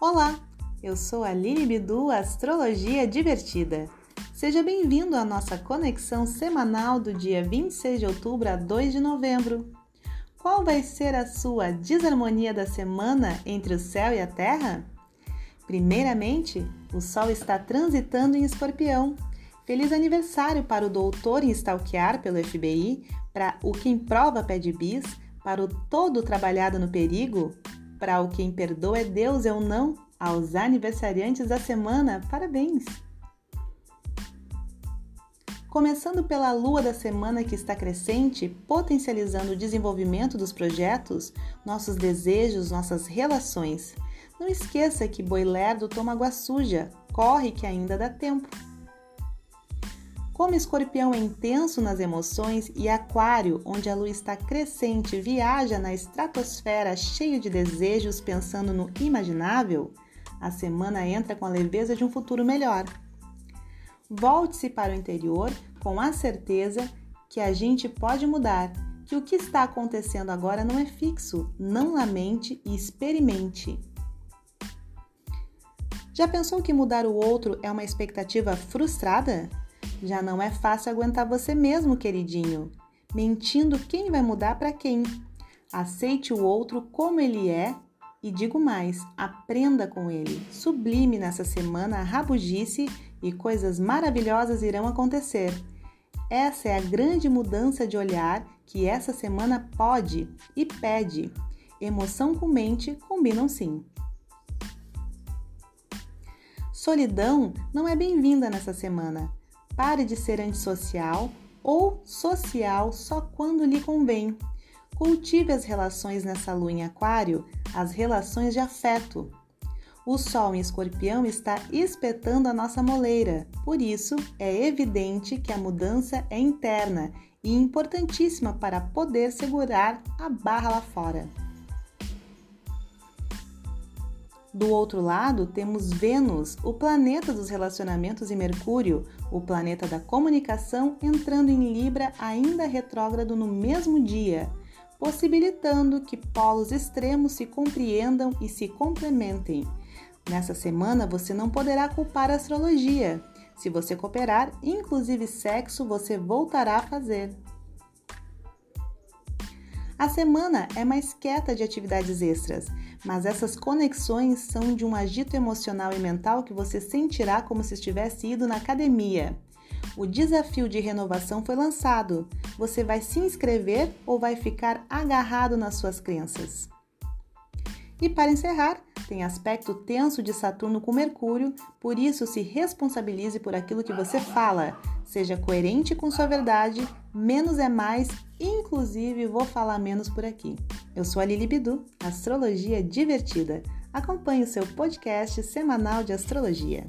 Olá, eu sou a Lili Bidu, Astrologia Divertida. Seja bem-vindo à nossa conexão semanal do dia 26 de outubro a 2 de novembro. Qual vai ser a sua desarmonia da semana entre o céu e a terra? Primeiramente, o Sol está transitando em Escorpião. Feliz aniversário para o doutor em stalkear pelo FBI, para o quem prova pede bis, para o todo trabalhado no perigo, para o quem perdoa é Deus eu não, aos aniversariantes da semana, parabéns! Começando pela lua da semana que está crescente, potencializando o desenvolvimento dos projetos, nossos desejos, nossas relações. Não esqueça que boi lerdo toma água suja, corre que ainda dá tempo. Como escorpião é intenso nas emoções e aquário, onde a lua está crescente, viaja na estratosfera cheio de desejos pensando no imaginável, a semana entra com a leveza de um futuro melhor. Volte-se para o interior com a certeza que a gente pode mudar, que o que está acontecendo agora não é fixo. Não lamente e experimente. Já pensou que mudar o outro é uma expectativa frustrada? Já não é fácil aguentar você mesmo, queridinho. Mentindo quem vai mudar para quem. Aceite o outro como ele é e digo mais, aprenda com ele. Sublime nessa semana a rabugice e coisas maravilhosas irão acontecer. Essa é a grande mudança de olhar que essa semana pode e pede. Emoção com mente combinam sim. Solidão não é bem-vinda nessa semana. Pare de ser antissocial ou social só quando lhe convém. Cultive as relações nessa lua em Aquário, as relações de afeto. O Sol em Escorpião está espetando a nossa moleira, por isso é evidente que a mudança é interna e importantíssima para poder segurar a barra lá fora. Do outro lado, temos Vênus, o planeta dos relacionamentos, e Mercúrio, o planeta da comunicação, entrando em Libra ainda retrógrado no mesmo dia, possibilitando que polos extremos se compreendam e se complementem. Nessa semana você não poderá culpar a astrologia. Se você cooperar, inclusive sexo, você voltará a fazer. A semana é mais quieta de atividades extras, mas essas conexões são de um agito emocional e mental que você sentirá como se estivesse ido na academia. O desafio de renovação foi lançado. Você vai se inscrever ou vai ficar agarrado nas suas crenças? E para encerrar, tem aspecto tenso de Saturno com Mercúrio, por isso se responsabilize por aquilo que você fala. Seja coerente com sua verdade, menos é mais, inclusive vou falar menos por aqui. Eu sou a Lili Bidu, Astrologia Divertida. Acompanhe o seu podcast semanal de astrologia.